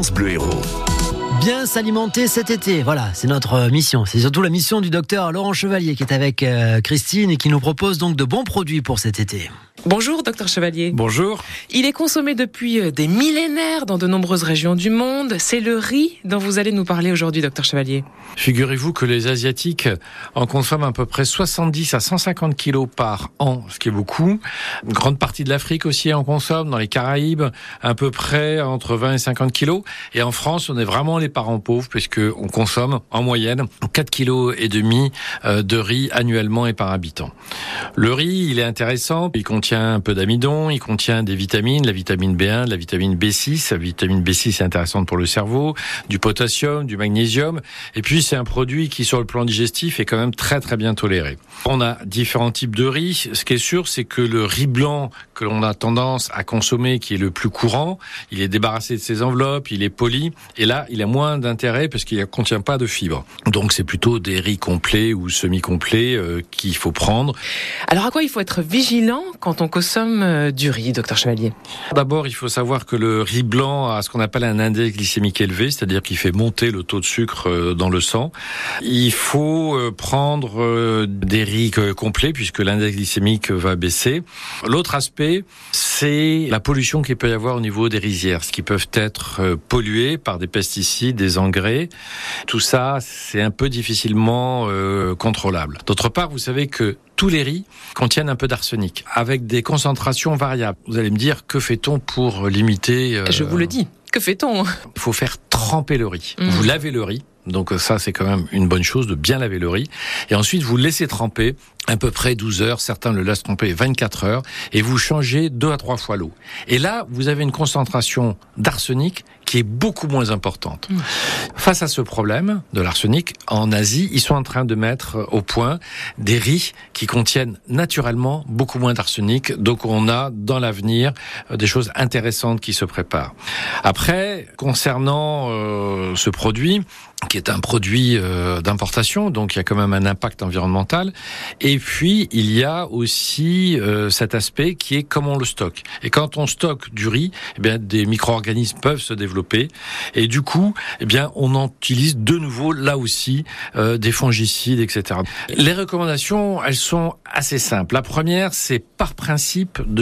France Bleu Héros. Bien s'alimenter cet été, voilà, c'est notre euh, mission. C'est surtout la mission du docteur Laurent Chevalier qui est avec euh, Christine et qui nous propose donc de bons produits pour cet été. Bonjour, docteur Chevalier. Bonjour. Il est consommé depuis euh, des millénaires dans de nombreuses régions du monde. C'est le riz dont vous allez nous parler aujourd'hui, docteur Chevalier. Figurez-vous que les Asiatiques en consomment à peu près 70 à 150 kilos par an, ce qui est beaucoup. Une grande partie de l'Afrique aussi en consomme, dans les Caraïbes, à peu près entre 20 et 50 kilos. Et en France, on est vraiment les parents pauvres puisque on consomme en moyenne 4 kilos et demi euh, de riz annuellement et par habitant. Le riz, il est intéressant. Il contient un peu d'amidon, il contient des vitamines, la vitamine B1, la vitamine B6. La vitamine B6 est intéressante pour le cerveau, du potassium, du magnésium. Et puis, c'est un produit qui, sur le plan digestif, est quand même très très bien toléré. On a différents types de riz. Ce qui est sûr, c'est que le riz blanc que l'on a tendance à consommer, qui est le plus courant, il est débarrassé de ses enveloppes, il est poli. Et là, il a moins d'intérêt parce qu'il ne contient pas de fibres. Donc, c'est plutôt des riz complets ou semi-complets euh, qu'il faut prendre. Alors, à quoi il faut être vigilant quand on consomme euh, du riz, docteur Chevalier? D'abord, il faut savoir que le riz blanc a ce qu'on appelle un index glycémique élevé, c'est-à-dire qu'il fait monter le taux de sucre euh, dans le sang. Il faut prendre des riz complets puisque l'index glycémique va baisser. L'autre aspect, c'est la pollution qu'il peut y avoir au niveau des rizières, ce qui peuvent être polluées par des pesticides, des engrais. Tout ça, c'est un peu difficilement contrôlable. D'autre part, vous savez que tous les riz contiennent un peu d'arsenic, avec des concentrations variables. Vous allez me dire, que fait-on pour limiter euh... Je vous le dis. Que fait-on? Il faut faire tremper le riz. Mmh. Vous lavez le riz. Donc ça, c'est quand même une bonne chose de bien laver le riz. Et ensuite, vous laissez tremper à peu près 12 heures. Certains le laissent tremper 24 heures. Et vous changez deux à trois fois l'eau. Et là, vous avez une concentration d'arsenic qui est beaucoup moins importante. Mmh. Face à ce problème de l'arsenic, en Asie, ils sont en train de mettre au point des riz qui contiennent naturellement beaucoup moins d'arsenic. Donc on a dans l'avenir des choses intéressantes qui se préparent. Après, concernant euh, ce produit, qui est un produit euh, d'importation, donc il y a quand même un impact environnemental. Et puis il y a aussi euh, cet aspect qui est comment on le stocke. Et quand on stocke du riz, eh bien des micro-organismes peuvent se développer. Et du coup, eh bien on en utilise de nouveau là aussi euh, des fongicides, etc. Les recommandations, elles sont assez simples. La première, c'est par principe de